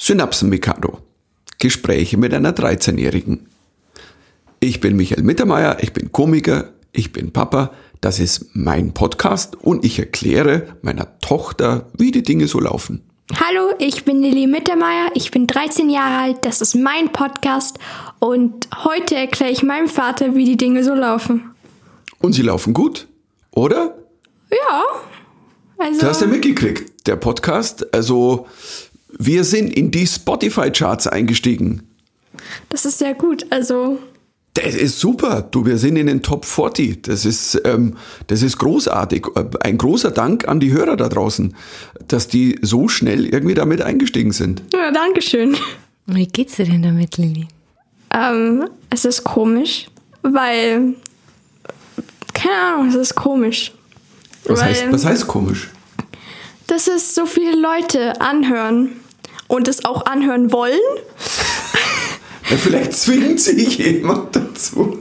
Synapsen-Mikado. Gespräche mit einer 13-Jährigen. Ich bin Michael Mittermeier, ich bin Komiker, ich bin Papa, das ist mein Podcast und ich erkläre meiner Tochter, wie die Dinge so laufen. Hallo, ich bin Lilly Mittermeier, ich bin 13 Jahre alt, das ist mein Podcast und heute erkläre ich meinem Vater, wie die Dinge so laufen. Und sie laufen gut, oder? Ja. Also, Du hast ja mitgekriegt, der Podcast, also wir sind in die Spotify-Charts eingestiegen. das ist sehr gut. Also, Das ist super. Du, wir sind in den Top 40. Das ist, ähm, das ist großartig. Äh, Ein großer Dank an die Hörer da draußen, dass die so schnell irgendwie damit eingestiegen sind. ja, Dankeschön. Wie geht's dir denn damit, Lilly? Ähm, es ist komisch, weil, keine Ahnung, es ist komisch. Was, weil, heißt, was heißt komisch? Dass es so viele Leute anhören und es auch anhören wollen. Ja, vielleicht zwingt sich jemand dazu.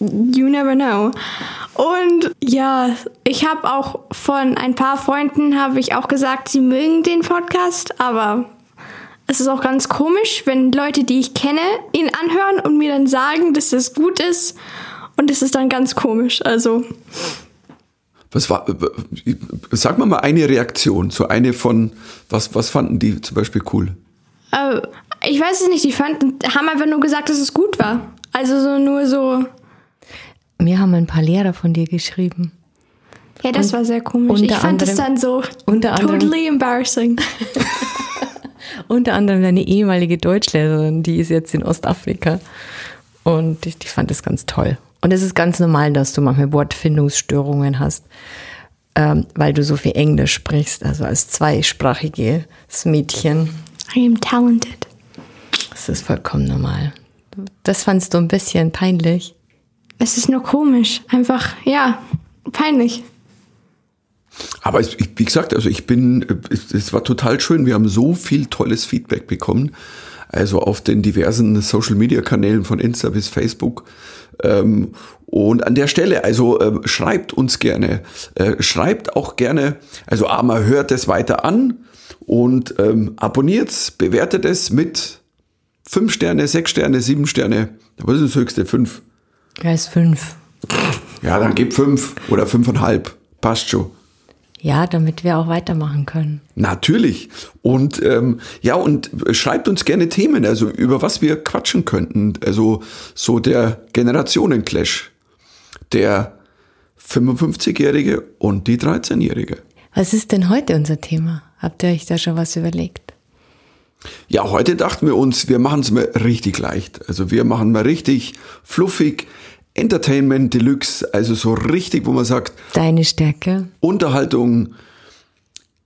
You never know. Und ja, ich habe auch von ein paar Freunden habe ich auch gesagt, sie mögen den Podcast, aber es ist auch ganz komisch, wenn Leute, die ich kenne, ihn anhören und mir dann sagen, dass es gut ist. Und es ist dann ganz komisch. Also, Was war, sag mal mal eine Reaktion, so eine von, was, was fanden die zum Beispiel cool? äh, ich weiß es nicht, die fanden, haben einfach nur gesagt, dass es gut war. Also so nur so, Mir haben ein paar Lehrer von dir geschrieben. ja, das war sehr komisch. Ich fand es anderem- dann so unter anderem- totally embarrassing. Unter anderem deine ehemalige Deutschlehrerin, die ist jetzt in Ostafrika. Und ich, die fand das ganz toll. Und es ist ganz normal, dass du manchmal Wortfindungsstörungen hast, ähm, weil du so viel Englisch sprichst, also als zweisprachiges Mädchen. I am talented. Das ist vollkommen normal. Das fandst du ein bisschen peinlich. Es ist nur komisch. Einfach, ja, peinlich. Aber es, ich, wie gesagt, also ich bin, es, es war total schön. Wir haben so viel tolles Feedback bekommen. Also auf den diversen Social Media Kanälen von Insta bis Facebook. Ähm, und an der Stelle, also ähm, schreibt uns gerne. Äh, schreibt auch gerne, also Arma hört es weiter an und ähm, abonniert's, bewertet es mit fünf Sterne, sechs Sterne, sieben Sterne. Was ist das höchste? Fünf. Er ist fünf. Ja, dann gib fünf oder fünfeinhalb. Passt schon. Ja, damit wir auch weitermachen können. Natürlich. Und ähm, ja, und schreibt uns gerne Themen, also über was wir quatschen könnten. Also so der Generationenclash. Der 55-Jährige und die 13-Jährige. Was ist denn heute unser Thema? Habt ihr euch da schon was überlegt? Ja, heute dachten wir uns, wir machen es mal richtig leicht. Also wir machen mal richtig fluffig, Entertainment Deluxe, also so richtig, wo man sagt, Deine Stärke? Unterhaltung,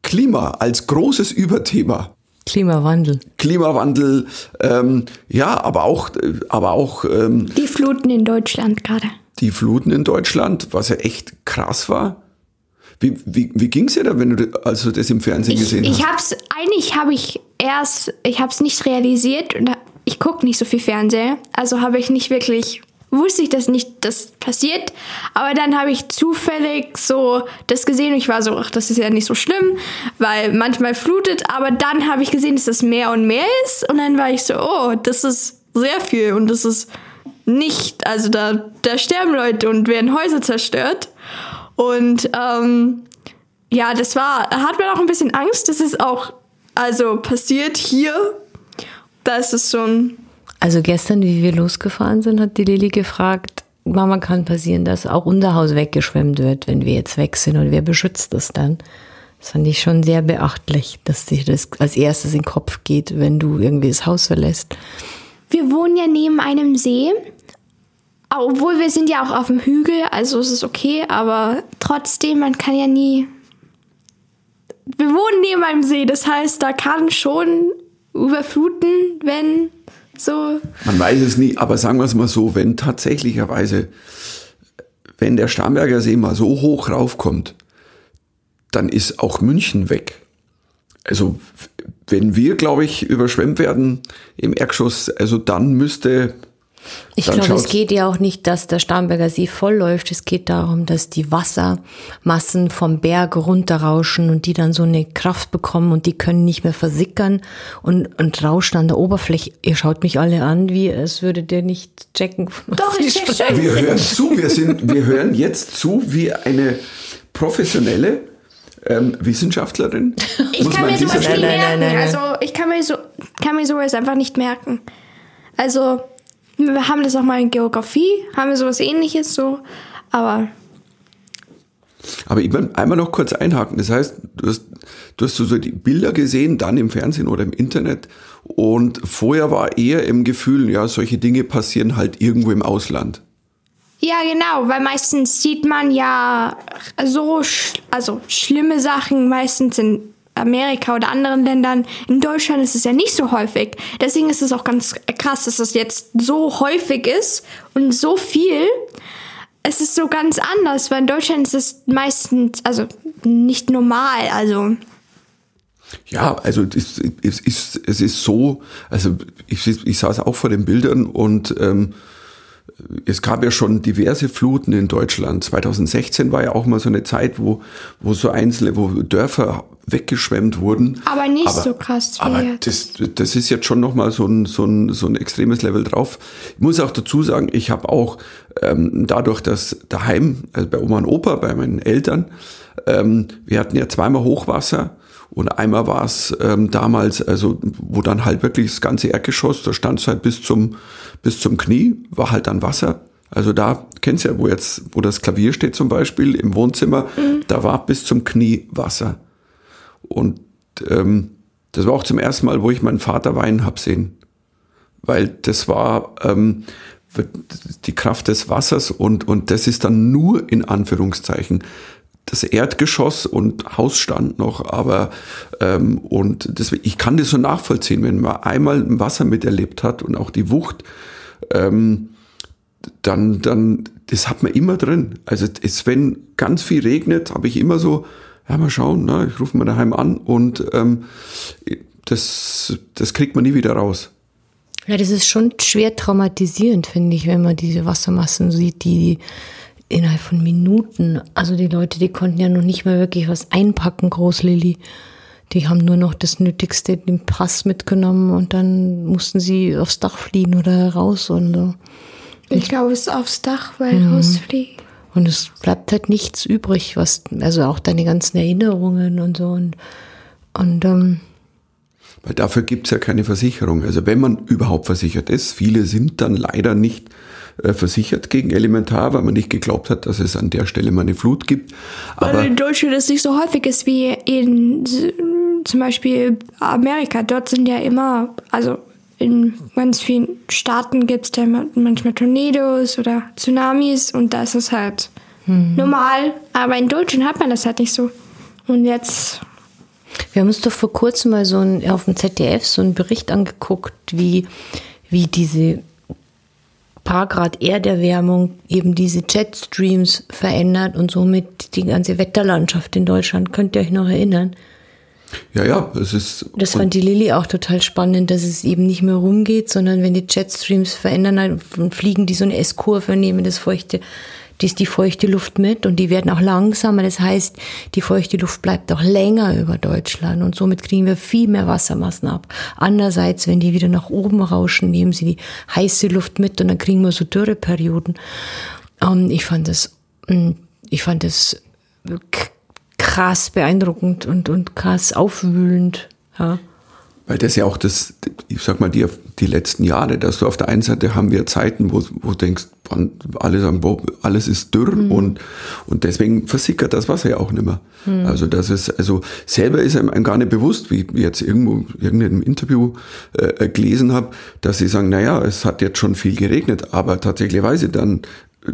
Klima als großes Überthema. Klimawandel. Klimawandel, ähm, ja, aber auch, aber auch ähm, Die Fluten in Deutschland gerade. die Fluten in Deutschland, was ja echt krass war. Wie, wie, wie ging es dir da, wenn du das- also das im Fernsehen Ich, gesehen ich hast? hab's, eigentlich habe ich erst, ich hab's nicht realisiert und ich gucke nicht so viel Fernseher. Also habe ich nicht wirklich, wusste ich das nicht, das passiert. Aber dann habe ich zufällig so das gesehen und ich war so, ach, das ist ja nicht so schlimm, weil manchmal flutet. Aber dann habe ich gesehen, dass das mehr und mehr ist. Und dann war ich so, oh, das ist sehr viel und das ist nicht, also da, da sterben Leute und werden Häuser zerstört. Und ähm, ja, das war, hat mir auch ein bisschen Angst, dass es auch also passiert hier. Da ist es schon, Also gestern, wie wir losgefahren sind, hat die Lilly gefragt, Mama, kann passieren, dass auch unser Haus weggeschwemmt wird, wenn wir jetzt weg sind und wer beschützt das dann? Das fand ich schon sehr beachtlich, dass dir das als erstes in den Kopf geht, wenn du irgendwie das Haus verlässt. wir wohnen ja neben einem See. Obwohl wir sind ja auch auf dem Hügel, also es ist okay, aber trotzdem, man kann ja nie. Wir wohnen neben einem See, das heißt, da kann schon überfluten, wenn so. Man weiß es nie, aber sagen wir es mal so, wenn tatsächlicherweise, wenn der Starnberger See mal so hoch raufkommt, dann ist auch München weg. Also wenn wir, glaube ich, überschwemmt werden im Erdgeschoss, also dann müsste Ich glaube, es geht ja auch nicht, dass der Starnberger See vollläuft. Es geht darum, dass die Wassermassen vom Berg runterrauschen und die dann so eine Kraft bekommen und die können nicht mehr versickern und, und rauschen an der Oberfläche. Ihr schaut mich alle an, wie es würdet ihr nicht checken. Doch, ich spreche. Wir hören zu, wir, sind, wir hören jetzt zu wie eine professionelle ähm, Wissenschaftlerin. Ich Muss kann mir sowas nicht Stelle- Nein, merken. nein, nein. Also ich kann mir so kann mir sowas einfach nicht merken. Also wir haben das auch mal in Geografie, haben wir sowas ähnliches so, aber Aber ich will einmal noch kurz einhaken. Das heißt, du hast, du hast so die Bilder gesehen, dann im Fernsehen oder im Internet. Und vorher war eher im Gefühl, ja, solche Dinge passieren halt irgendwo im Ausland. ja genau, weil meistens sieht man ja so sch also schlimme Sachen meistens in Amerika oder anderen Ländern. In Deutschland ist es ja nicht so häufig. Deswegen ist es auch ganz krass, dass es jetzt so häufig ist und so viel. Es ist so ganz anders, weil in Deutschland ist es meistens, also nicht normal, also Ja, also es, es, ist, es ist so, also ich, ich saß auch vor den Bildern und ähm, es gab ja schon diverse Fluten in Deutschland. 2016 war ja auch mal so eine Zeit, wo, wo so einzelne, wo Dörfer weggeschwemmt wurden. Aber nicht so krass wie Aber jetzt. das, das ist jetzt schon nochmal so ein, so, ein, so ein extremes Level drauf. Ich muss auch dazu sagen, ich habe auch ähm, dadurch, dass daheim, also bei Oma und Opa, bei meinen Eltern, ähm, wir hatten ja zweimal Hochwasser und einmal war es ähm, damals, also wo dann halt wirklich das ganze Erdgeschoss, da stand es halt bis zum, bis zum Knie, war halt dann Wasser. Also da, kennst du ja, wo jetzt, wo das Klavier steht zum Beispiel im Wohnzimmer, da war bis zum Knie Wasser. Und ähm, das war auch zum ersten Mal, wo ich meinen Vater weinen hab sehen. Weil das war ähm, die Kraft des Wassers und, und das ist dann nur in Anführungszeichen das Erdgeschoss und Haus stand noch, aber ähm, und deswegen, ich kann das so nachvollziehen, wenn man einmal ein Wasser miterlebt hat und auch die Wucht, ähm, dann, dann, das hat man immer drin. Also es, wenn ganz viel regnet, habe ich immer so, ja mal schauen, ne, ich rufe mal daheim an und ähm, das, das kriegt man nie wieder raus. Ja, das ist schon schwer traumatisierend, finde ich, wenn man diese Wassermassen sieht, die innerhalb von Minuten, also die Leute, die konnten ja noch nicht mal wirklich was einpacken, Großlilly. Die haben nur noch das Nötigste, den Pass mitgenommen und dann mussten sie aufs Dach fliehen oder raus und so. Ich glaube, es ist aufs Dach, weil rausfliegt. Und es bleibt halt nichts übrig, was, also auch deine ganzen Erinnerungen und so und, und ähm, Weil dafür gibt's ja keine Versicherung. Also wenn man überhaupt versichert ist, viele sind dann leider nicht äh, versichert gegen Elementar, weil man nicht geglaubt hat, dass es an der Stelle mal eine Flut gibt. Weil Aber in Deutschland es nicht so häufig ist wie in zum Beispiel Amerika. Dort sind ja immer, also in ganz vielen Staaten gibt es da immer- manchmal Tornados oder Tsunamis und da ist es halt normal. Aber in Deutschland hat man das halt nicht so. Und jetzt, Wir haben uns doch vor kurzem mal so ein, auf dem ZDF so einen Bericht angeguckt, wie, wie diese paar Grad Erderwärmung eben diese Jetstreams verändert und somit die ganze Wetterlandschaft in Deutschland. Könnt ihr euch noch erinnern? ja, ja, es ist. Das fand die Lilly auch total spannend, dass es eben nicht mehr rumgeht, sondern wenn die Jetstreams verändern, dann fliegen die so eine S-Kurve, nehmen das feuchte, die ist die feuchte Luft mit und die werden auch langsamer. Das heißt, die feuchte Luft bleibt auch länger über Deutschland und somit kriegen wir viel mehr Wassermassen ab. Andererseits, wenn die wieder nach oben rauschen, nehmen sie die heiße Luft mit und dann kriegen wir so Dürreperioden. Ähm, ich fand das, mm, ich fand das krass beeindruckend und, und krass aufwühlend. Ja. Weil das ja auch das, ich sag mal, die, die letzten Jahre, dass du auf der einen Seite haben wir Zeiten, wo, wo du denkst, alle sagen, boah, alles ist dürr und, und deswegen versickert das Wasser ja auch nicht mehr. Also das ist, also selber ist einem gar nicht bewusst, wie ich jetzt irgendwo, irgendeinem Interview äh, gelesen habe, dass sie sagen, naja, es hat jetzt schon viel geregnet, aber tatsächlicherweise dann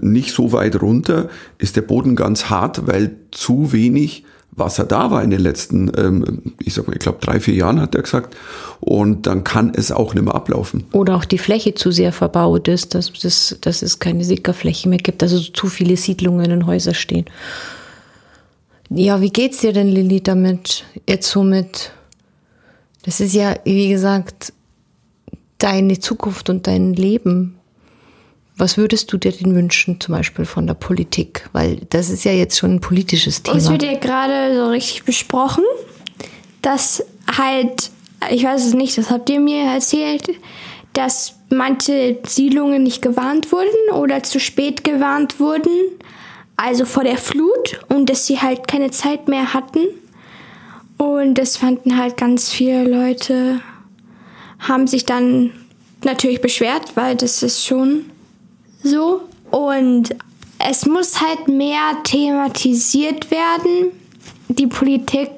nicht so weit runter ist der Boden ganz hart, weil zu wenig Wasser da war in den letzten, ähm, ich sag mal, ich glaube drei, vier Jahren hat er gesagt. Und dann kann es auch nicht mehr ablaufen. Oder auch die Fläche zu sehr verbaut ist, dass, dass, dass es keine Sickerfläche mehr gibt, also zu viele Siedlungen und Häuser stehen. Ja, wie geht's dir denn, Lilly, damit jetzt somit? Das ist ja, wie gesagt, deine Zukunft und dein Leben. Was würdest du dir denn wünschen, zum Beispiel von der Politik? Weil das ist ja jetzt schon ein politisches Thema. Es wird ja gerade so richtig besprochen, dass halt, ich weiß es nicht, das habt ihr mir erzählt, dass manche Siedlungen nicht gewarnt wurden oder zu spät gewarnt wurden, also vor der Flut und dass sie halt keine Zeit mehr hatten. Und das fanden halt ganz viele Leute, haben sich dann natürlich beschwert, weil das ist schon so. Und es muss halt mehr thematisiert werden. Die Politik,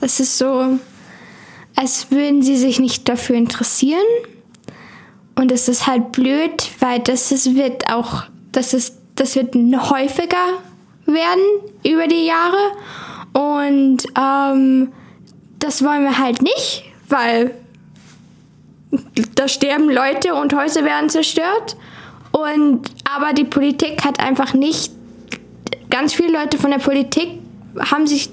es ist so, als würden sie sich nicht dafür interessieren. Und es ist halt blöd, weil das ist, wird auch, das ist, das wird häufiger werden über die Jahre. Und ähm, das wollen wir halt nicht, weil da sterben Leute und Häuser werden zerstört. Und aber die Politik hat einfach nicht, ganz viele Leute von der Politik haben sich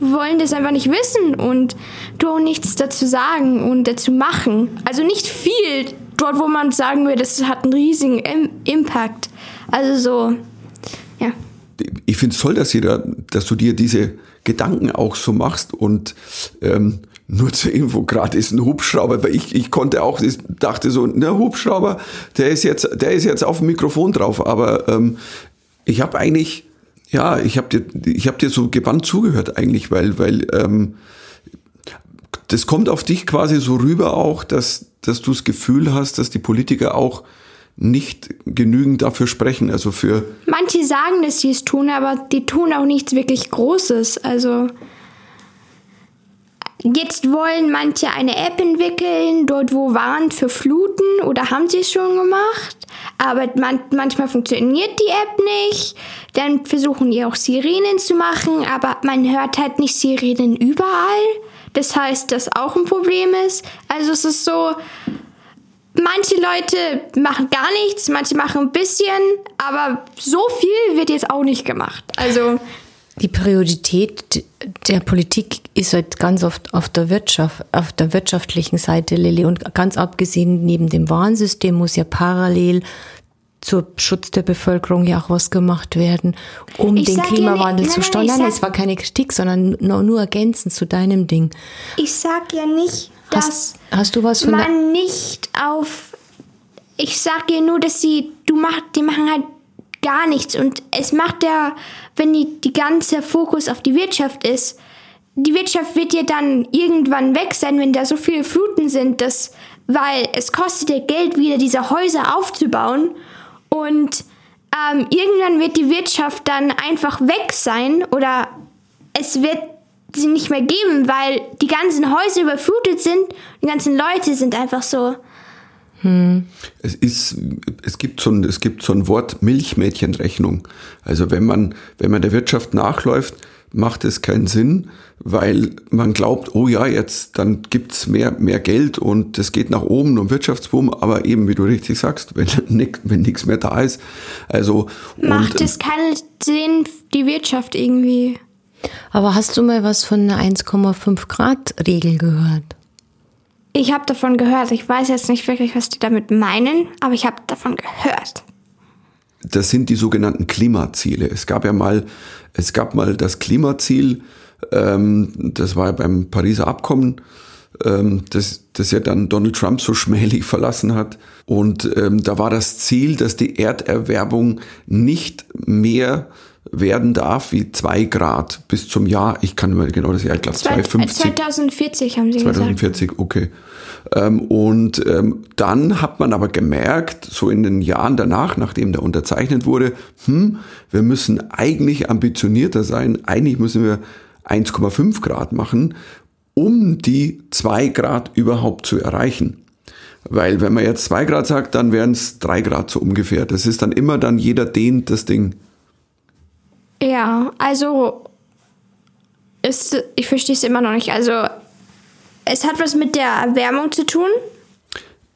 wollen das einfach nicht wissen und doch nichts dazu sagen und dazu machen. Also nicht viel dort, wo man sagen würde, das hat einen riesigen Impact. Also so, ja. Ich finde es toll, dass, jeder, dass du dir diese Gedanken auch so machst und ähm, nur zur Info, gerade ist ein Hubschrauber, weil ich, ich konnte auch, ich dachte so, der Hubschrauber, der ist jetzt, der ist jetzt auf dem Mikrofon drauf, aber ähm, ich habe eigentlich, ja, ich habe dir, ich habe dir so gebannt zugehört eigentlich, weil, weil ähm, das kommt auf dich quasi so rüber auch, dass, dass du das Gefühl hast, dass die Politiker auch nicht genügend dafür sprechen. Also für. Manche sagen, dass sie es tun, aber die tun auch nichts wirklich Großes. Also. Jetzt wollen manche eine App entwickeln, dort wo warnt für Fluten oder haben sie es schon gemacht. Aber man, manchmal funktioniert die App nicht. Dann versuchen die auch Sirenen zu machen, aber man hört halt nicht Sirenen überall. Das heißt, das auch ein Problem ist. Also es ist so, manche Leute machen gar nichts, manche machen ein bisschen, aber so viel wird jetzt auch nicht gemacht. Also die Priorität der Politik ist halt ganz oft auf der Wirtschaft, auf der wirtschaftlichen Seite, Lilly. Und ganz abgesehen, neben dem Warnsystem muss ja parallel zur Schutz der Bevölkerung ja auch was gemacht werden, um ich den Klimawandel ja nicht, zu steuern. Es war keine Kritik, sondern nur, nur ergänzend zu deinem Ding. Ich sag ja nicht, dass hast, hast du was man nicht auf. Ich sag ja nur, dass sie, du mach, die machen halt gar nichts und es macht ja, wenn die, die ganze Fokus auf die Wirtschaft ist, die Wirtschaft wird ja dann irgendwann weg sein, wenn da so viele Fluten sind, dass, weil es kostet ja Geld, wieder diese Häuser aufzubauen und ähm, irgendwann wird die Wirtschaft dann einfach weg sein oder es wird sie nicht mehr geben, weil die ganzen Häuser überflutet sind. Die ganzen Leute sind einfach so. Hm. Es ist, es gibt so ein, es gibt so ein Wort Milchmädchenrechnung. Also wenn man, wenn man der Wirtschaft nachläuft, macht es keinen Sinn, weil man glaubt, oh ja, jetzt dann gibt's mehr, mehr Geld und es geht nach oben und Wirtschaftsboom, aber eben, wie du richtig sagst, wenn, wenn nichts mehr da ist. Also macht und, es keinen Sinn, die Wirtschaft irgendwie. Aber hast du mal was von einer 1,5 Grad Regel gehört? Ich habe davon gehört. Ich weiß jetzt nicht wirklich, was die damit meinen, aber ich habe davon gehört. Das sind die sogenannten Klimaziele. Es gab ja mal, es gab mal das Klimaziel, ähm, das war ja beim Pariser Abkommen, ähm, das, das ja dann Donald Trump so schmählich verlassen hat. Und ähm, da war das Ziel, dass die Erderwärmung nicht mehr werden darf wie zwei Grad bis zum Jahr, ich kann mal genau das Jahr, ich glaube 2050. 2040 haben sie 2040, gesagt. okay. Ähm, und ähm, dann hat man aber gemerkt, so in den Jahren danach, nachdem der unterzeichnet wurde, hm, wir müssen eigentlich ambitionierter sein, eigentlich müssen wir 1,5 Grad machen, um die 2 Grad überhaupt zu erreichen. Weil wenn man jetzt 2 Grad sagt, dann wären es 3 Grad so ungefähr. Das ist dann immer dann, jeder dehnt das Ding ja, also ist, ich verstehe es immer noch nicht. Also es hat was mit der Erwärmung zu tun.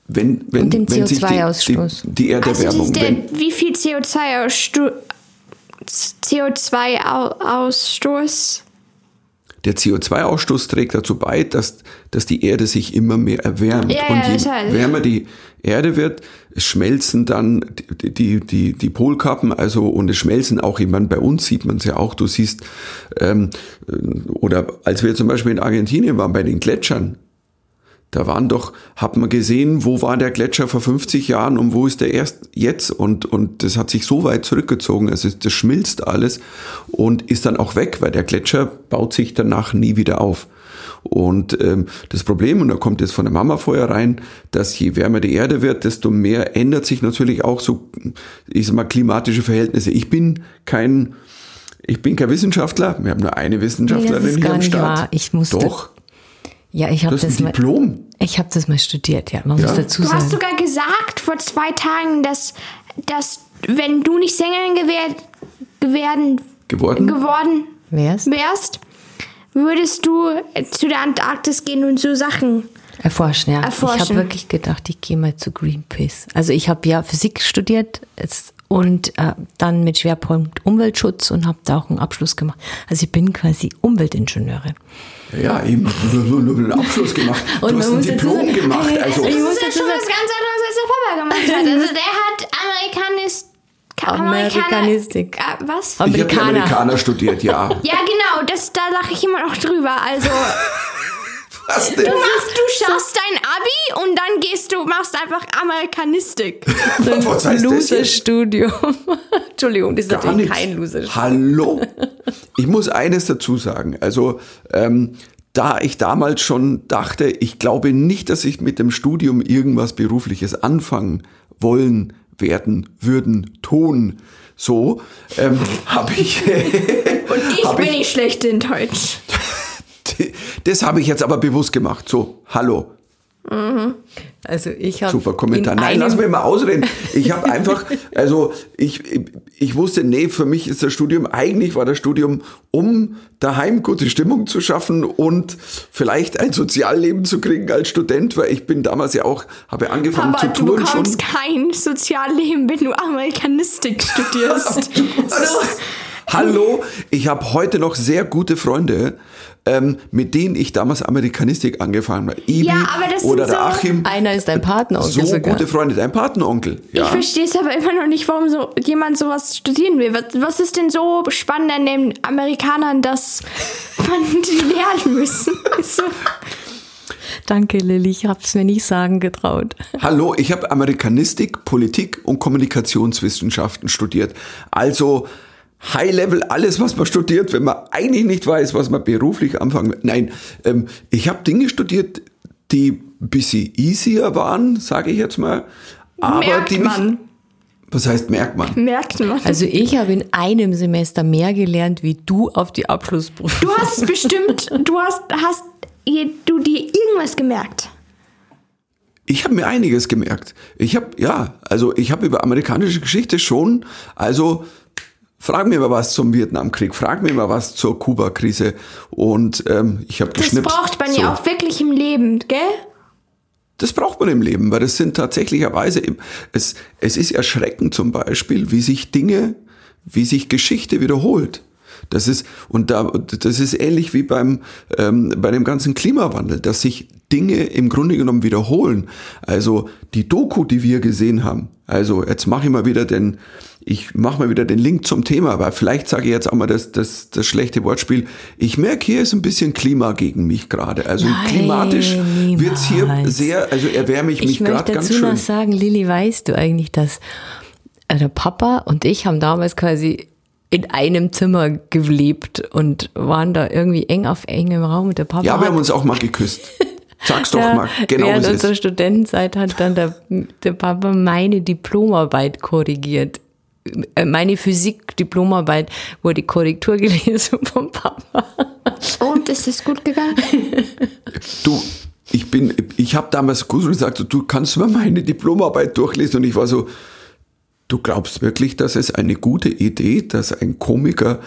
Wenn, wenn, Und dem CO2-Ausstoß. Die, die, die Erderwärmung. Also der, wie viel CO2-Ausstoß? CO2-Ausstoß? Der CO2-Ausstoß trägt dazu bei, dass, dass die Erde sich immer mehr erwärmt. Ja, und ja, je natürlich. wärmer die Erde wird, es schmelzen dann die, die, die, die Polkappen, also und es schmelzen auch, ich meine, bei uns sieht man es ja auch, du siehst, ähm, oder als wir zum Beispiel in Argentinien waren, bei den Gletschern, da waren doch, hat man gesehen, wo war der Gletscher vor 50 Jahren und wo ist der erst jetzt und, und das hat sich so weit zurückgezogen, also das schmilzt alles und ist dann auch weg, weil der Gletscher baut sich danach nie wieder auf. Und ähm, das Problem, und da kommt jetzt von der Mama vorher rein, dass je wärmer die Erde wird, desto mehr ändert sich natürlich auch so, ich sag mal, klimatische Verhältnisse. Ich bin kein, ich bin kein Wissenschaftler, wir haben nur eine Wissenschaftlerin ist hier gar am nicht Start. wahr. Ich musste- Doch, Ja, ich habe das ist das, ein mal. Diplom. Ich habe das mal studiert, ja. Man Ja. muss dazu Du sagen. hast sogar gesagt vor zwei Tagen, dass, dass wenn du nicht Sängerin gewährt, werden, Geworden? geworden Wär's? wärst, würdest du zu der Antarktis gehen und so Sachen. Erforschen, ja. Ich Erforschen. habe wirklich gedacht, ich gehe mal zu Greenpeace. Also ich habe ja Physik studiert es- und äh, dann mit Schwerpunkt Umweltschutz und habe da auch einen Abschluss gemacht. Also ich bin quasi Umweltingenieure. Ja, eben, nur, nur, einen Abschluss gemacht. Und du man hast ein Diplom sagen, gemacht. äh, Also, ich Das muss ist ja schon was ganz anderes, als der Papa gemacht hat. Also der hat Amerikanis... Amerikanistik. Äh, was? ich habe Amerikaner. Amerikaner studiert, ja. Ja, genau, das, da lache ich immer noch drüber. Also, Was denn? du, machst, du schaffst dein Abi und dann gehst du, machst einfach Amerikanistik. Was heißt? Loser-Studium. Entschuldigung, das ist Gar natürlich nichts. kein Loser-Studium. Hallo. Ich muss eines dazu sagen. Also, ähm, da ich damals schon dachte, ich glaube nicht, dass ich mit dem Studium irgendwas Berufliches anfangen wollen, werden, würden, tun. So ähm, habe ich, Und ich Hab bin ich- nicht schlecht in Deutsch. das habe ich jetzt aber bewusst gemacht. So, hallo, Also ich habe Super Kommentar. in Nein, lass mich mal ausreden. Ich habe einfach, also ich, ich wusste, nee, für mich ist das Studium, eigentlich war das Studium, um daheim gute Stimmung zu schaffen und vielleicht ein Sozialleben zu kriegen als Student, weil ich bin damals ja auch, habe angefangen Aber zu du touren schon. bekommst kein Sozialleben, wenn du Amerikanistik studierst. so. Hallo, ich habe heute noch sehr gute Freunde, ähm, mit denen ich damals Amerikanistik angefangen habe. Ibi Ja, aber das oder sind der so- Achim. Einer ist dein Partneronkel So sogar. gute Freunde, dein Patenonkel. Ja. Ich verstehe es aber immer noch nicht, warum so jemand sowas studieren will. Was, was ist denn so spannend an den Amerikanern, dass man die lernen müssen? So. Danke, Lilly. Ich habe es mir nicht sagen getraut. Hallo, ich habe Amerikanistik, Politik und Kommunikationswissenschaften studiert. Also High-Level, alles, was man studiert, wenn man eigentlich nicht weiß, was man beruflich anfangen will. Nein, ähm, ich habe Dinge studiert, die ein bisschen easier waren, sage ich jetzt mal. Aber Merkt die mich, man. Was heißt merkt man? Merkt man. Also ich habe in einem Semester mehr gelernt, wie du auf die Abschlussprüfung. Du hast es bestimmt, du hast, hast du dir irgendwas gemerkt. Ich habe mir einiges gemerkt. Ich habe, ja, also ich habe über amerikanische Geschichte schon, also frag mir mal was zum Vietnamkrieg, frag mir mal was zur Kuba-Krise und ähm, ich habe Das geschnippt. braucht man So. ja auch wirklich im Leben, gell? Das braucht man im Leben, weil das sind tatsächlicherweise, im- es, es ist erschreckend zum Beispiel, wie sich Dinge, wie sich Geschichte wiederholt. Das ist, und da, das ist ähnlich wie beim, ähm, bei dem ganzen Klimawandel, dass sich Dinge im Grunde genommen wiederholen. Also die Doku, die wir gesehen haben, also jetzt mache ich mal wieder den, ich mache mal wieder den Link zum Thema, aber vielleicht sage ich jetzt auch mal das, das, das schlechte Wortspiel. Ich merke, hier ist ein bisschen Klima gegen mich gerade. Also Nein, klimatisch wird's hier niemals. sehr, also erwärme ich mich Ich möchte gerade ganz dazu schön. noch sagen, Lilly, weißt du eigentlich, dass äh, der Papa und ich haben damals quasi in einem Zimmer gelebt und waren da irgendwie eng auf engem Raum. Und der Papa Ja, wir haben uns auch mal geküsst. Sag's doch Ja, mal, genau während unserer ist. Studentenzeit hat dann der, der Papa meine Diplomarbeit korrigiert. Äh, Meine Physik-Diplomarbeit wurde Korrektur gelesen vom Papa. Und ist es gut gegangen? Du, ich bin, ich habe damals Gudrun gesagt, du kannst mal meine Diplomarbeit durchlesen und ich war so, du glaubst wirklich, dass es eine gute Idee, dass ein Komiker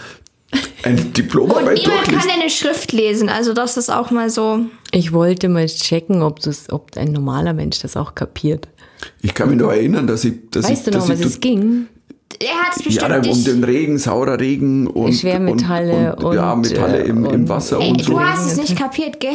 eine Und Diplomarbeit niemand kann deine Schrift lesen, also das ist auch mal so. Ich wollte mal checken, ob, das, ob ein normaler Mensch das auch kapiert. Ich kann mich noch erinnern, dass ich, dass Weißt ich, du noch, dass was ich, es ging? Er hat es bestimmt Ja, um den Regen, saurer Regen und, Schwermetalle und, und, ja, und, Metalle äh, im, im und- Wasser Ey, und so. du hast es nicht kapiert, gell?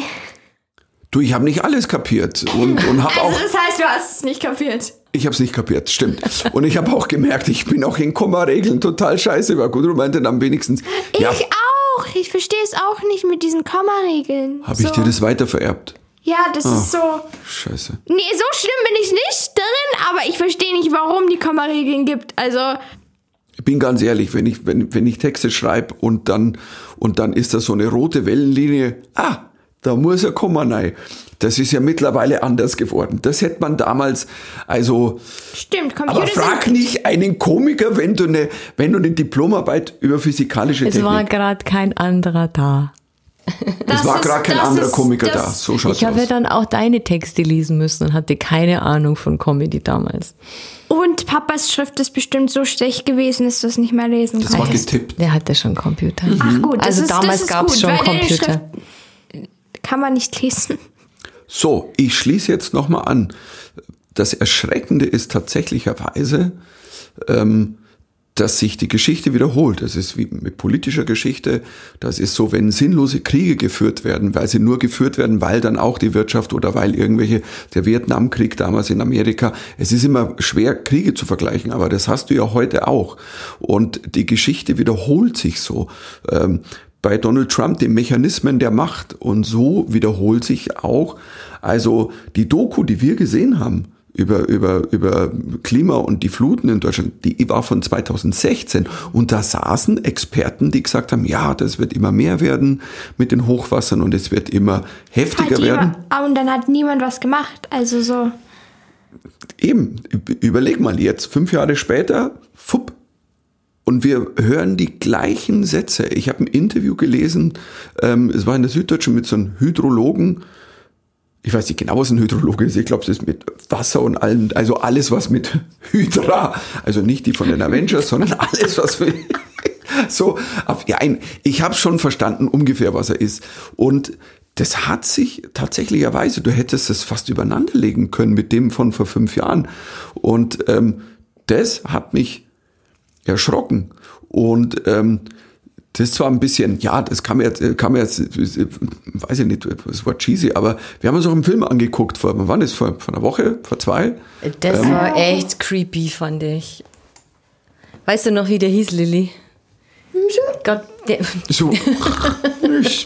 Du, ich habe nicht alles kapiert und, und habe Also auch, das heißt, du hast es nicht kapiert. Ich habe es nicht kapiert, stimmt. Und ich habe auch gemerkt, ich bin auch in Komma-Regeln total scheiße. War Gudrun meinte dann wenigstens, ja, Ich auch. Ich verstehe es auch nicht mit diesen Komma-Regeln. habe ich so. dir das weiter vererbt? Ja, das ist so. Scheiße. Nee, so schlimm bin ich nicht drin, aber ich verstehe nicht, warum die Komma-Regeln gibt. Also, Ich bin ganz ehrlich, wenn ich, wenn, wenn ich Texte schreibe und dann, und dann ist da so eine rote Wellenlinie, ah, da muss ein Komma rein. Das ist ja mittlerweile anders geworden. Das hätte man damals, also, stimmt, aber Computer frag sind. nicht einen Komiker, wenn du eine, wenn du eine Diplomarbeit über physikalische Es war Technik. gerade kein anderer da. Es war gerade kein das anderer ist- Komiker das- da. So schaut's Ich habe ja aus. dann auch deine Texte lesen müssen und hatte keine Ahnung von Comedy damals. Und Papas Schrift ist bestimmt so schlecht gewesen, dass du es nicht mehr lesen Das war kannst. getippt. Der hatte schon Computer. Ach gut, das also ist, damals das gab es schon Computer. Schrift kann man nicht lesen. So, ich schließe jetzt nochmal an. Das Erschreckende ist tatsächlicherweise, ähm, dass sich die Geschichte wiederholt. Das ist wie mit politischer Geschichte. Das ist so, wenn sinnlose Kriege geführt werden, weil sie nur geführt werden, weil dann auch die Wirtschaft oder weil irgendwelche, der Vietnamkrieg damals in Amerika, es ist immer schwer, Kriege zu vergleichen, aber das hast du ja heute auch. Und die Geschichte wiederholt sich so. Bei Donald Trump die Mechanismen der Macht und so wiederholt sich auch. Also die Doku, die wir gesehen haben über, über, über Klima und die Fluten in Deutschland, die war von 2016 und da saßen Experten, die gesagt haben, ja, das wird immer mehr werden mit den Hochwassern und es wird immer heftiger Hat werden. jemand, ah, und dann hat niemand was gemacht. Also so. Eben, überleg mal jetzt, fünf Jahre später, fupp. Und wir hören die gleichen Sätze. Ich habe ein Interview gelesen, ähm, es war in der Süddeutschen mit so einem Hydrologen. Ich weiß nicht genau, was ein Hydrologe ist. Ich glaube, es ist mit Wasser und allem, also alles, was mit Hydra, also nicht die von den Avengers, sondern alles, was mit, so, auf, ja, ich habe schon verstanden ungefähr, was er ist. Und das hat sich tatsächlicherweise, du hättest es fast übereinander legen können mit dem von vor fünf Jahren. Und ähm, das hat mich erschrocken. Und ähm, das ist zwar ein bisschen, ja, das man jetzt, man jetzt, weiß ich nicht, das war cheesy, aber wir haben uns auch einen Film angeguckt vor, wann war das, vor, vor einer Woche, vor zwei? Das war echt creepy, fand ich. Weißt du noch, wie der hieß, Lilly? Gott, der, So,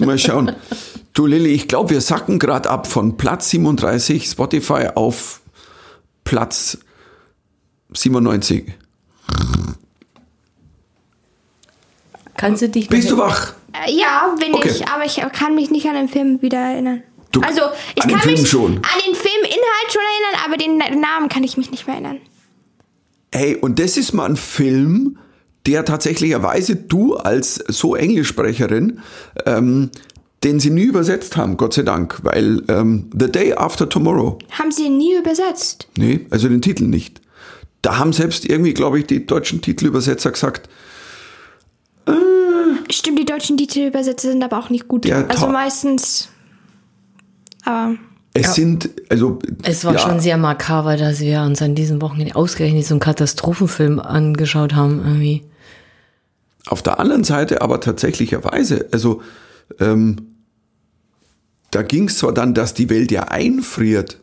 mal schauen. Du Lilly, ich glaube, wir sacken gerade ab von Platz 37 Spotify auf Platz 97. kannst du dich Bist du wach? Äh, Ja, bin Okay. ich, aber ich kann mich nicht an den Film wieder erinnern. Du- also, ich an den kann Film mich schon. an den Filminhalt schon erinnern, aber den Namen kann ich mich nicht mehr erinnern. Hey, und das ist mal ein Film, der tatsächlicherweise du als so Englischsprecherin, ähm, den sie nie übersetzt haben, Gott sei Dank, weil ähm, The Day After Tomorrow, Haben sie ihn nie übersetzt? nee, also den Titel nicht. Da haben selbst irgendwie, glaube ich, die deutschen Titelübersetzer gesagt, Stimmt, die deutschen Titelübersetzer sind aber auch nicht gut. Ja, also meistens. Aber es sind, also Es war ja, schon sehr makaber, dass wir uns an diesem Wochenende ausgerechnet so einen Katastrophenfilm angeschaut haben, irgendwie. Auf der anderen Seite aber tatsächlicherweise, also ähm, da ging es zwar dann, dass die Welt ja einfriert,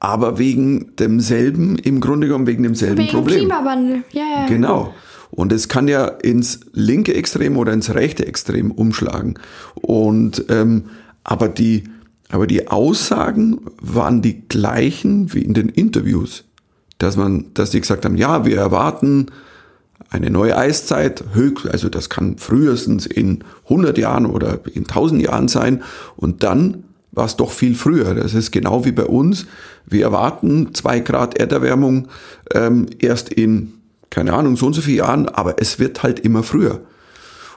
aber wegen demselben, im Grunde genommen wegen demselben wegen Problem. Klimawandel. Ja, ja. Genau. Und es kann ja ins linke Extrem oder ins rechte Extrem umschlagen. Und ähm, aber die aber die Aussagen waren die gleichen wie in den Interviews, dass man, dass die gesagt haben, ja, wir erwarten eine neue Eiszeit, höchst, also das kann frühestens in 100 Jahren oder in 1000 Jahren sein. Und dann war es doch viel früher. Das ist genau wie bei uns. Wir erwarten zwei Grad Erderwärmung ähm, erst in, keine Ahnung, so und so vielen Jahren, aber es wird halt immer früher.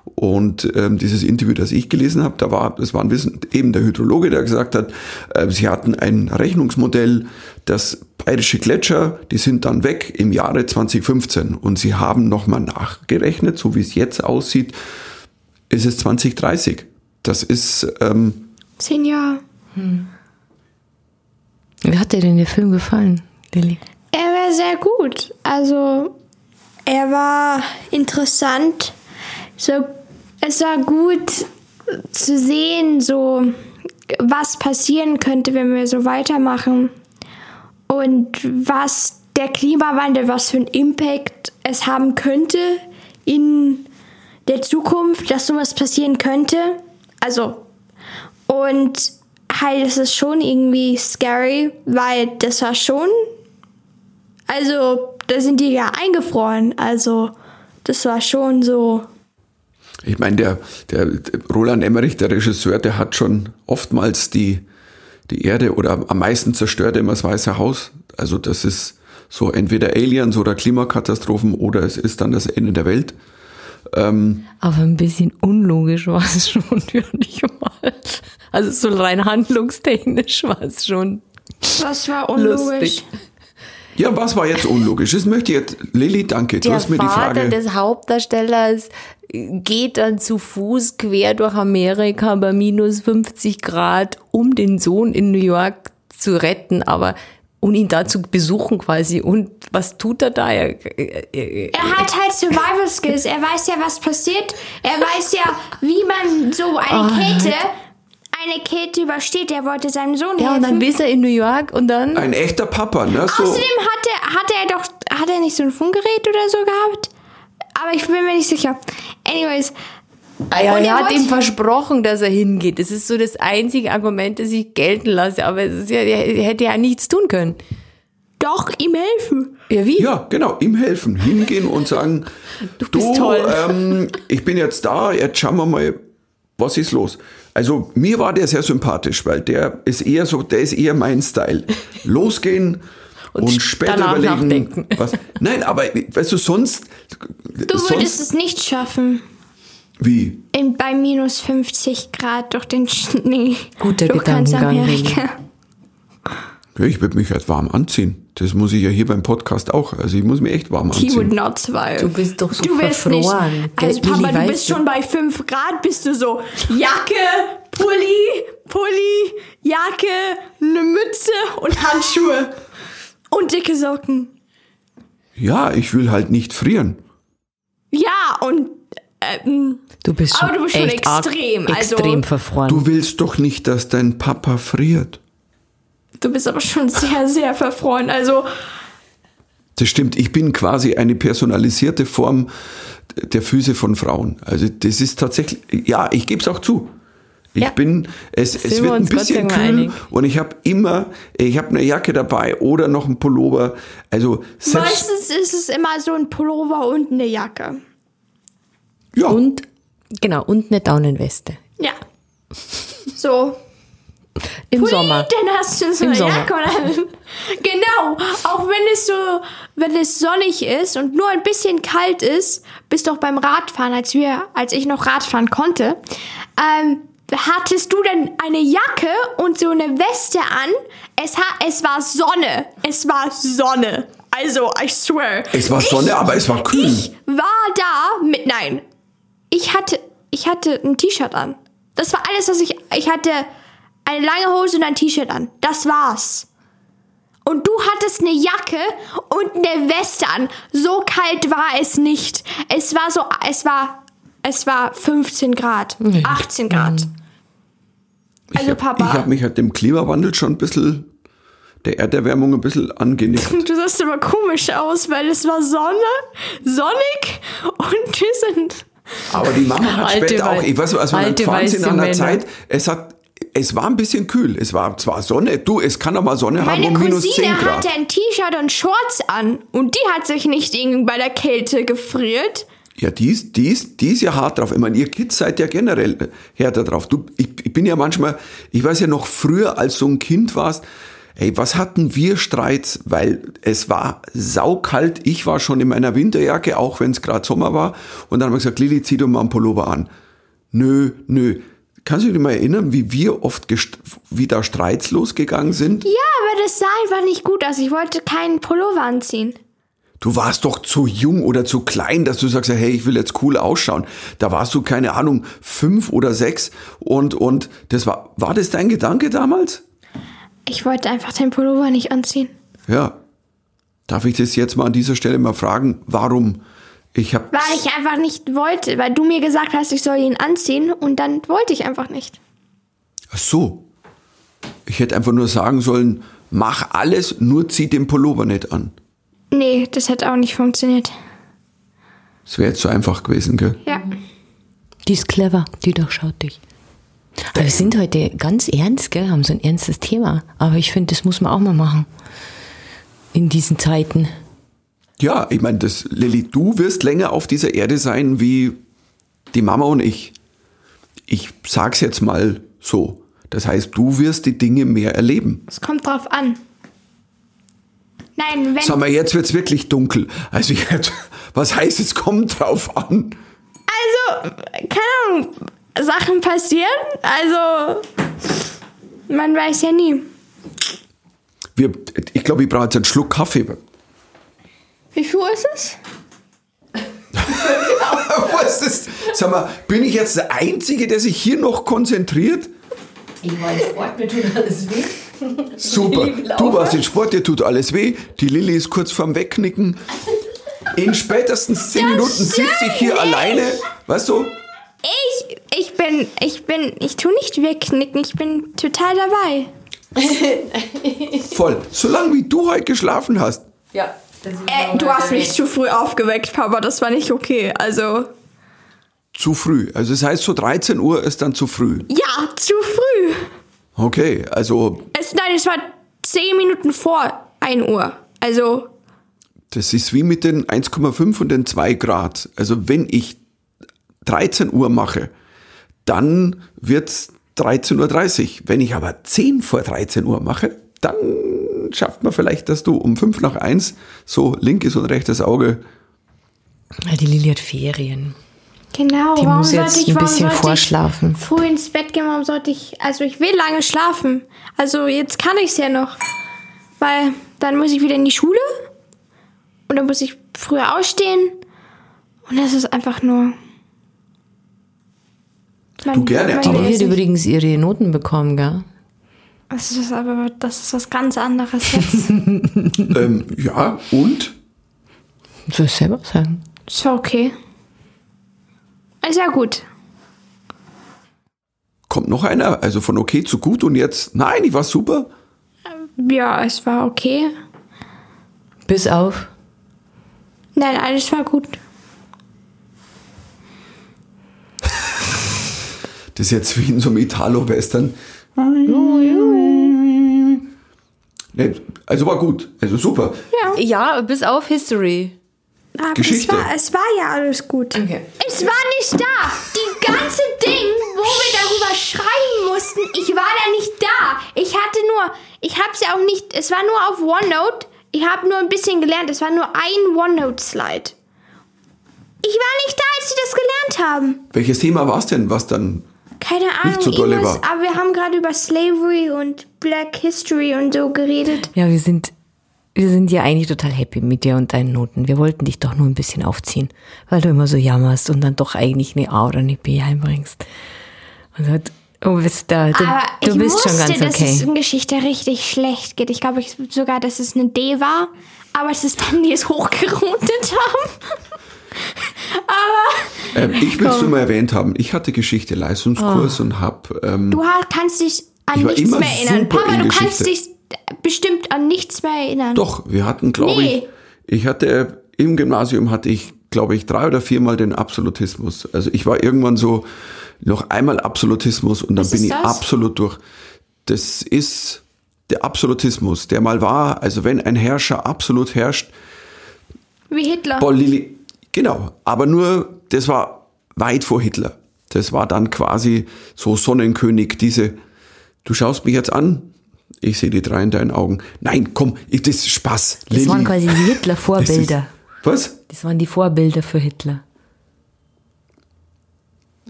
Und ähm, dieses Interview, das ich gelesen habe, da war, das war ein Wissen, eben der Hydrologe, der gesagt hat, äh, sie hatten ein Rechnungsmodell, das bayerische Gletscher, die sind dann weg im Jahre 2015 und sie haben nochmal nachgerechnet, so wie es jetzt aussieht, ist es 2030. Das ist, ähm, Zehn Jahre. Wie hat dir denn der Film gefallen, Lilly? Er wäre sehr gut. Also, er war interessant. So, es war gut zu sehen, so was passieren könnte, wenn wir so weitermachen und was der Klimawandel, was für einen Impact es haben könnte in der Zukunft, dass sowas passieren könnte. Also, und halt, es ist schon irgendwie scary, weil das war schon, also, da sind die ja eingefroren, also, das war schon so. Ich meine, der, der, Roland Emmerich, der Regisseur, der hat schon oftmals die, die Erde oder am meisten zerstört immer das Weiße Haus. Also das ist so entweder Aliens oder Klimakatastrophen oder es ist dann das Ende der Welt. Ähm, Aber ein bisschen unlogisch war es schon, würde ich mal. Also so rein handlungstechnisch war es schon. Was war unlogisch? Lustig. Ja, was war jetzt unlogisch? Das möchte ich jetzt, Lilly, danke. Du der hast mir Vater die Frage. des Hauptdarstellers geht dann zu Fuß quer durch Amerika bei minus 50 Grad, um den Sohn in New York zu retten, aber und ihn da zu besuchen quasi. Und was tut er da? Er, er, er, er hat halt Survival Skills. Er weiß ja, was passiert. Er weiß ja, wie man so eine oh, Kälte eine Kälte übersteht. Er wollte seinem Sohn helfen. Ja, und dann ist er in New York und dann. Ein echter Papa, ne? So. Außerdem hat er, hat er doch, hat er nicht so ein Funkgerät oder so gehabt? Aber ich bin mir nicht sicher. Anyways. Ah ja, er, hat ihm versprochen, dass er hingeht. Das ist so das einzige Argument, das ich gelten lasse. Aber es ist ja, er hätte ja nichts tun können. Doch, ihm helfen. Ja, wie? Ja, genau, ihm helfen. Hingehen und sagen, du bist du, toll. Ähm, ich bin jetzt da, jetzt schauen wir mal, was ist los. Also mir war der sehr sympathisch, weil der ist eher so, der ist eher mein Style. Losgehen und, und später überlegen. Nachdenken. Was. Nein, aber weißt du, sonst. Du sonst, würdest es nicht schaffen. Wie? In, bei minus 50 Grad durch den Schnee. Guter durch Gedankengang. Ja, ich würde mich halt warm anziehen. Das muss ich ja hier beim Podcast auch. Also ich muss mich echt warm anziehen. He would not survive. Du bist doch so du verfroren. Nicht, also Papa, du bist schon bei 5 Grad, bist du so Jacke, Pulli, Pulli, Jacke, eine Mütze und Handschuhe. Und dicke Socken. Ja, ich will halt nicht frieren. Ja, und ähm, du bist schon, aber du bist schon extrem. Also, extrem verfroren. Du willst doch nicht, dass dein Papa friert. Du bist aber schon sehr, sehr verfroren. Also. Das stimmt. Ich bin quasi eine personalisierte Form der Füße von Frauen. Also das ist tatsächlich, ja, ich gebe es auch zu. Ich ja. bin, es, es wird ein bisschen kühl einig. und ich habe immer, ich habe eine Jacke dabei oder noch ein Pullover. Also meistens ist es immer so ein Pullover und eine Jacke. Ja. Und genau und eine Daunenweste. Ja. So. Im Pulli, Sommer. Dann hast du so Im eine Sommer. Genau. Auch wenn es so, wenn es sonnig ist und nur ein bisschen kalt ist, bist du auch beim Radfahren, als wir, als ich noch Radfahren konnte. Ähm, hattest du denn eine Jacke und so eine Weste an? Es, ha es war Sonne. Es war Sonne. Also, I swear. Es war Sonne, ich, aber es war kühl. Ich war da mit, nein. Ich hatte, ich hatte ein T-Shirt an. Das war alles, was ich, ich hatte eine lange Hose und ein T-Shirt an. Das war's. Und du hattest eine Jacke und eine Weste an. So kalt war es nicht. Es war so, es war es war 15 Grad, 18 Grad. Also ich Papa. ich habe mich halt dem Klimawandel schon ein bisschen, der Erderwärmung ein bisschen angenickt. Du sahst aber komisch aus, weil es war Sonne, sonnig und wir sind... Aber die Mama hat alte später auch, ich weiß, als wir dann gefahren sind an der Zeit, es hat es war ein bisschen kühl. Es war zwar Sonne, du, es kann doch mal Sonne Meine haben um minus 10 Grad. Meine hatte ein T-Shirt und Shorts an und die hat sich nicht irgendwie bei der Kälte gefriert. Ja, die ist, die, ist, die ist ja hart drauf. Ich meine, ihr Kids seid ja generell härter drauf. Du, ich, ich bin ja manchmal, ich weiß ja noch früher, als du ein Kind warst, Ey, was hatten wir Streits? Weil es war saukalt. Ich war schon in meiner Winterjacke, auch wenn es gerade Sommer war. Und dann haben wir gesagt, Lili, zieh doch mal einen Pullover an. Nö, nö. Kannst du dich mal erinnern, wie wir oft wie da Streits losgegangen sind? Ja, aber das sah einfach nicht gut aus. Ich wollte keinen Pullover anziehen. Du warst doch zu jung oder zu klein, dass du sagst, hey, ich will jetzt cool ausschauen. Da warst du, keine Ahnung, fünf oder sechs und, und das war, war das dein Gedanke damals? Ich wollte einfach den Pullover nicht anziehen. Ja. Darf ich das jetzt mal an dieser Stelle mal fragen? Warum? Ich habe Weil ich einfach nicht wollte, weil du mir gesagt hast, ich soll ihn anziehen und dann wollte ich einfach nicht. Ach so. Ich hätte einfach nur sagen sollen, mach alles, nur zieh den Pullover nicht an. Nee, das hätte auch nicht funktioniert. Das wäre jetzt so einfach gewesen, gell? Ja. Die ist clever, die durchschaut dich. Aber wir sind heute ganz ernst, gell? Haben so ein ernstes Thema. Aber ich finde, das muss man auch mal machen. In diesen Zeiten. Ja, ich meine, das Lilly, du wirst länger auf dieser Erde sein wie die Mama und ich. Ich sag's jetzt mal so. Das heißt, du wirst die Dinge mehr erleben. Es kommt drauf an. Nein, wenn. Sag mal, jetzt wird's wirklich dunkel. Also jetzt, was heißt, es kommt drauf an? Also, keine Ahnung, Sachen passieren. Also, man weiß ja nie. Wir, ich glaube, ich brauche jetzt einen Schluck Kaffee. Wie viel Uhr ist es? Was ist das? Sag mal, bin ich jetzt der Einzige, der sich hier noch konzentriert? Ich meine, Sport, mir tut alles weh. Super. Du warst in Sport, dir tut alles weh. Die Lilly ist kurz vorm Wegknicken. In spätestens zehn Minuten sitze ich hier alleine. Weißt du? Ich, ich bin, ich bin, ich tu nicht wegknicken, ich bin total dabei. Voll. Solange wie du heute geschlafen hast. Ja. Äh, du hast mich zu früh aufgeweckt, Papa, das war nicht okay. Also, Zu früh. Also das heißt, so 13 Uhr ist dann zu früh. ja, zu früh. Okay, also Es, nein, es war 10 Minuten vor 1 Uhr. Also, das ist wie mit den 1,5 und den 2 Grad. Also wenn ich 13 Uhr mache, dann wird's 13.30 Uhr. Wenn ich aber 10 vor 13 Uhr mache, dann schafft man vielleicht, dass du um 5 nach 1 so linkes und rechtes Auge. Ja, die Lilly hat Ferien. genau. Die warum muss jetzt sollte ich, ein warum bisschen sollte vorschlafen. Ich früh ins Bett gehen, warum sollte ich. Also, ich will lange schlafen. Also, jetzt kann ich's ja noch. Weil dann muss ich wieder in die Schule. Und dann muss ich früher ausstehen. Und das ist einfach nur. Du gerne, Die aber- Lilly hat übrigens ihre Noten bekommen, gell? Das ist aber das ist was ganz anderes jetzt. Ähm, ja, und? Soll ich selber sagen? ist ja okay. Ist ja gut. Kommt noch einer? Also von okay zu gut und jetzt, nein, ich war super. Ja, es war okay. Bis auf. Nein, alles war gut. Das ist jetzt wie in so einem Italo-Western. Nee, also war gut, also super. Ja. Ja, bis auf History. Aber Geschichte. Es war, es war ja alles gut. Okay. Es war nicht da. Die ganze Ding, wo wir darüber schreiben mussten, ich war da nicht da. Ich hatte nur, ich hab's ja auch nicht, es war nur auf OneNote. Ich habe nur ein bisschen gelernt. Es war nur ein OneNote-Slide. Ich war nicht da, als sie das gelernt haben. Welches Thema war es denn, was dann Keine Ahnung, so irgendwas, aber wir haben gerade über Slavery und Black History und so geredet. Ja, wir sind, wir sind ja eigentlich total happy mit dir und deinen Noten. Wir wollten dich doch nur ein bisschen aufziehen, weil du immer so jammerst und dann doch eigentlich eine A oder eine B heimbringst. Und so, du bist da, du, Aber du ich bist wusste, schon ganz dass es okay. in Geschichte richtig schlecht geht. Ich glaube ich sogar, dass es eine D war, aber es ist dann, die es hochgerotet haben. aber Ähm, ich will es nur mal erwähnt haben. Ich hatte Geschichte Leistungskurs und habe ähm, du kannst dich an nichts mehr erinnern. Papa, du kannst Geschichte. dich bestimmt an nichts mehr erinnern. doch, wir hatten, glaube Nee. ich, ich hatte im Gymnasium hatte ich, glaube ich, drei oder viermal den Absolutismus. Also ich war irgendwann so noch einmal Absolutismus und dann Was bin ich das? absolut durch. Das ist der Absolutismus, der mal war. Also wenn ein Herrscher absolut herrscht, Wie Hitler. Paul Lilly, genau, aber nur, das war weit vor Hitler. Das war dann quasi so Sonnenkönig, diese, du schaust mich jetzt an, ich sehe die drei in deinen Augen. Nein, komm, ich- das ist Spaß. Das Lilly. waren quasi die Hitler-Vorbilder. Was? Das waren die Vorbilder für Hitler.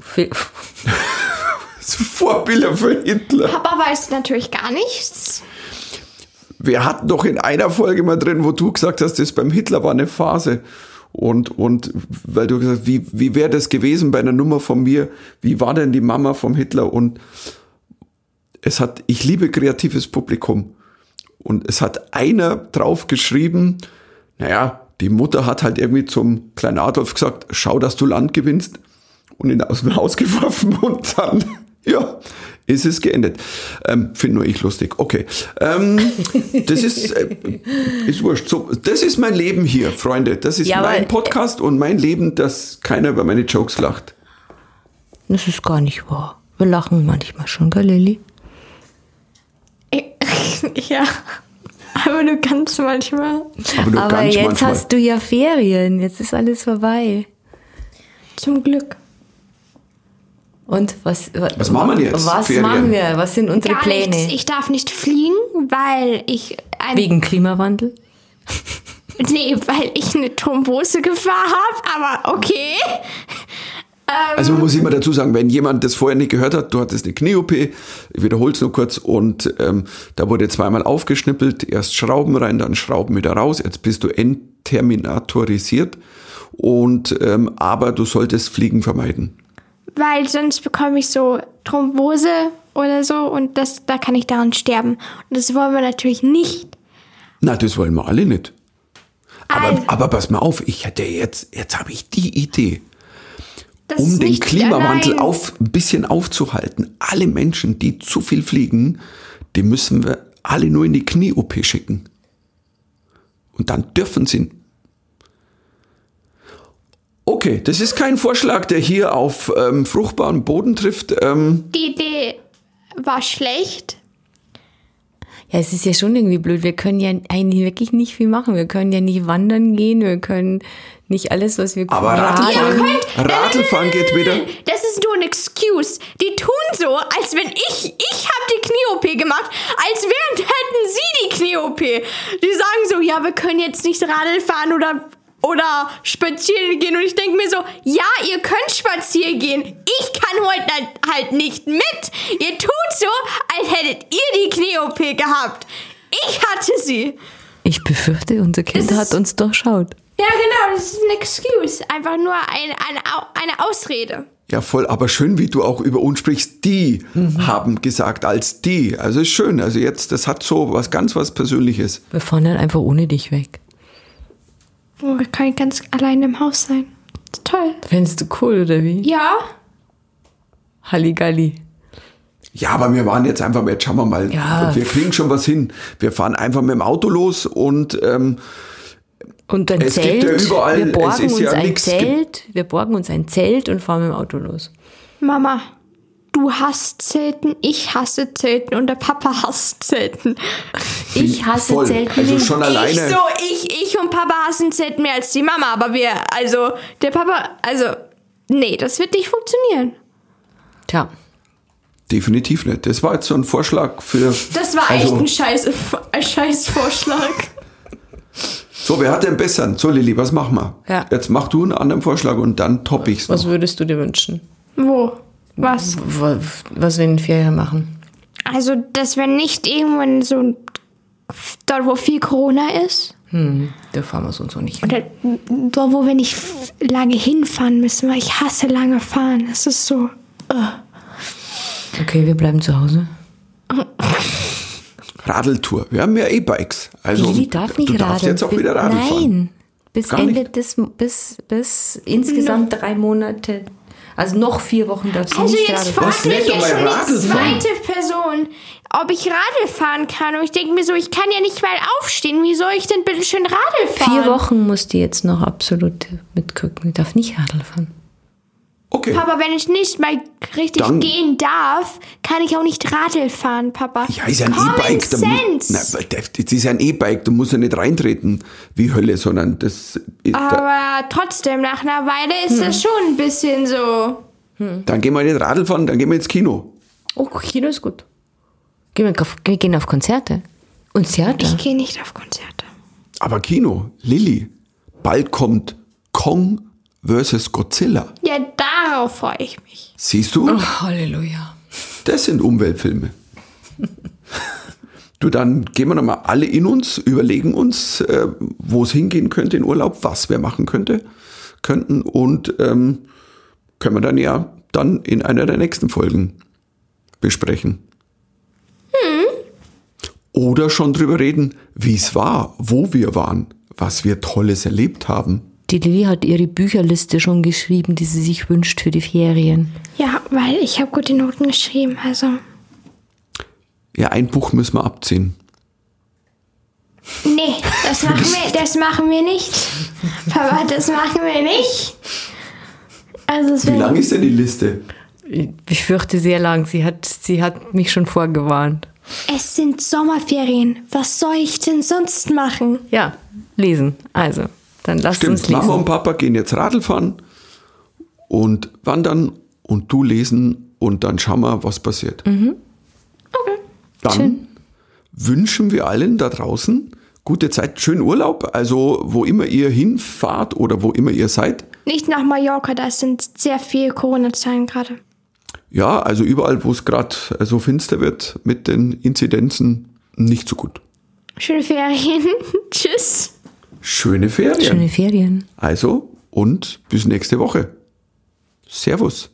Für, Vorbilder für Hitler. Papa weiß natürlich gar nichts. Wir hatten doch in einer Folge mal drin, wo du gesagt hast, das beim Hitler war eine Phase. Und, und weil du gesagt hast, wie, wie wäre das gewesen bei einer Nummer von mir? Wie war denn die Mama vom Hitler? Und es hat, ich liebe kreatives Publikum. Und es hat einer drauf geschrieben, Naja, die Mutter hat halt irgendwie zum kleinen Adolf gesagt, schau, dass du Land gewinnst und ihn aus dem Haus geworfen und dann, ja, ist es geendet. Ähm, Finde nur ich lustig. Okay. Ähm, das ist, äh, ist wurscht. So, das ist mein Leben hier, Freunde. Das ist Ja, aber- mein Podcast und mein Leben, dass keiner über meine Jokes lacht. Das ist gar nicht wahr. Wir lachen manchmal schon, gell, Lilly? ja. Aber nur ganz manchmal. Aber nur Aber ganz jetzt manchmal. hast du ja Ferien. Jetzt ist alles vorbei. Zum Glück. Und was, Was machen wir jetzt? Was Ferien? machen wir? Was sind unsere Gar Pläne? nichts. Ich darf nicht fliegen, weil ich ein, Wegen Klimawandel? nee, weil ich eine Thrombosegefahr habe. Aber okay. Also muss ich mal dazu sagen, wenn jemand das vorher nicht gehört hat, du hattest eine Knie-OP, ich wiederhole es nur kurz, und ähm, da wurde zweimal aufgeschnippelt, erst Schrauben rein, dann Schrauben wieder raus, jetzt bist du entterminatorisiert, und ähm, aber du solltest Fliegen vermeiden. Weil sonst bekomme ich so Thrombose oder so und das, da kann ich daran sterben. Und das wollen wir natürlich nicht. Na, das wollen wir alle nicht. Aber, Also- aber pass mal auf, ich hätte jetzt, jetzt habe ich die Idee. Um den Klimawandel allein. auf, ein bisschen aufzuhalten. Alle Menschen, die zu viel fliegen, die müssen wir alle nur in die Knie-OP schicken. Und dann dürfen sie. Okay, das ist kein Vorschlag, der hier auf ähm, fruchtbaren Boden trifft. Ähm, Die Idee war schlecht. Ja, es ist ja schon irgendwie blöd. Wir können ja eigentlich wirklich nicht viel machen. Wir können ja nicht wandern gehen. Wir können nicht alles, was wir aber radeln. Radlfahren, Radlfahren geht wieder. Das ist nur ein Excuse. Die tun so, als wenn ich, ich habe die Knie-OP gemacht, als wären hätten sie die Knie-OP. Die sagen so, ja, wir können jetzt nicht Radl fahren oder, oder spazieren gehen. Und ich denke mir so, ja, ihr könnt spazieren gehen. Ich kann heute halt- halt nicht mit. Ihr tut so, als hättet ihr die Knie-OP gehabt. Ich hatte sie. Ich befürchte, unser Kind hat uns durchschaut. Ja, genau, das ist ein Excuse. Einfach nur ein, eine, eine Ausrede. Ja, voll, aber schön, wie du auch über uns sprichst. Die haben gesagt als die. Also ist schön. Also jetzt, das hat so was ganz was Persönliches. Wir fahren dann einfach ohne dich weg. Oh, ich kann ganz allein im Haus sein. Das ist toll. Fändest du cool, oder wie? Ja, Halligalli. Ja, aber wir waren jetzt einfach, jetzt schauen wir mal, Ja. wir kriegen schon was hin. Wir fahren einfach mit dem Auto los und ähm, Und ein Es gibt Zelt. ja überall- wir es borgen ist uns ja ein nix Zelt. Wir borgen uns ein Zelt und fahren mit dem Auto los. Mama, du hasst Zelten, ich hasse Zelten und der Papa hasst Zelten. Ich hasse voll. Zelten Also nicht. schon alleine. Ich so, ich, ich und Papa hassen Zelten mehr als die Mama, aber wir, also, der Papa, also, nee, das wird nicht funktionieren. Tja, definitiv nicht. Das war jetzt so ein Vorschlag für. Das war also, echt ein scheiß, ein scheiß Vorschlag. So, wer hat den besseren? So, Lilly, was machen wir? Ja. Jetzt mach du einen anderen Vorschlag und dann topp ich's was noch. würdest du dir wünschen? Wo? Was? Was wir in den Ferien machen? Also, dass wir nicht irgendwann so, dort wo viel Corona ist, Hm, da fahren wir so und so nicht hin. Oder dort, wo wir nicht lange hinfahren müssen, weil ich hasse lange fahren. Das ist so. Okay, wir bleiben zu Hause. Radeltour. Wir haben ja E-Bikes. Also, Lili darf nicht du darfst radeln. jetzt auch wieder Radl Nein, fahren. bis Gar Ende nicht. des, bis, bis insgesamt drei Monate. Also noch vier Wochen sie Also nicht jetzt fragt mich ja schon die zweite Person, ob ich Radl fahren kann. Und ich denke mir so, ich kann ja nicht mal aufstehen. Wie soll ich denn bitte schön Radl fahren? Vier Wochen muss die jetzt noch absolut mitgucken. Die darf nicht Radl fahren. Okay. Papa, wenn ich nicht mal richtig Dann- gehen darf, kann ich auch nicht Radl fahren, Papa. Ja, ist ja ein E-Bike. da Das ist ja ein E-Bike, du musst ja nicht reintreten wie Hölle, sondern das. da, Aber trotzdem, nach einer Weile ist das schon ein bisschen so. dann gehen wir nicht Radl fahren, dann gehen wir ins Kino. Oh, Kino ist gut. Gehen wir, auf, wir gehen auf Konzerte. Und Theater. Ich gehe nicht auf Konzerte. Aber Kino, Lilly, bald kommt Kong vs. Godzilla. Ja, darauf freue ich mich. Siehst du? Oh, Halleluja. Das sind Umweltfilme. Du, dann gehen wir nochmal alle in uns, überlegen uns, äh, wo es hingehen könnte in Urlaub, was wir machen könnte, könnten und ähm, können wir dann ja dann in einer der nächsten Folgen besprechen. Oder schon drüber reden, wie es war, wo wir waren, was wir Tolles erlebt haben. Die Lilly hat ihre Bücherliste schon geschrieben, die sie sich wünscht für die Ferien. Ja, weil ich habe gute Noten geschrieben, also. Ja, ein Buch müssen wir abziehen. Nee, das machen wir, das machen wir nicht. Papa, das machen wir nicht. Also es Wie lang ist denn die Liste? Ich fürchte sehr lang. Sie hat, sie hat mich schon vorgewarnt. Es sind Sommerferien. Was soll ich denn sonst machen? Ja, lesen. Also, dann lasst uns Stimmt, lesen. Mama und Papa gehen jetzt Radl fahren und wandern und du lesen und dann schauen wir, was passiert. Dann Schön. wünschen wir allen da draußen gute Zeit, schönen Urlaub, also wo immer ihr hinfahrt oder wo immer ihr seid. Nicht nach Mallorca, da sind sehr viele Corona-Zahlen gerade. Ja, also überall, wo es gerade so finster wird mit den Inzidenzen, nicht so gut. Schöne Ferien. Tschüss. Schöne Ferien. Schöne Ferien. Also und bis nächste Woche. Servus.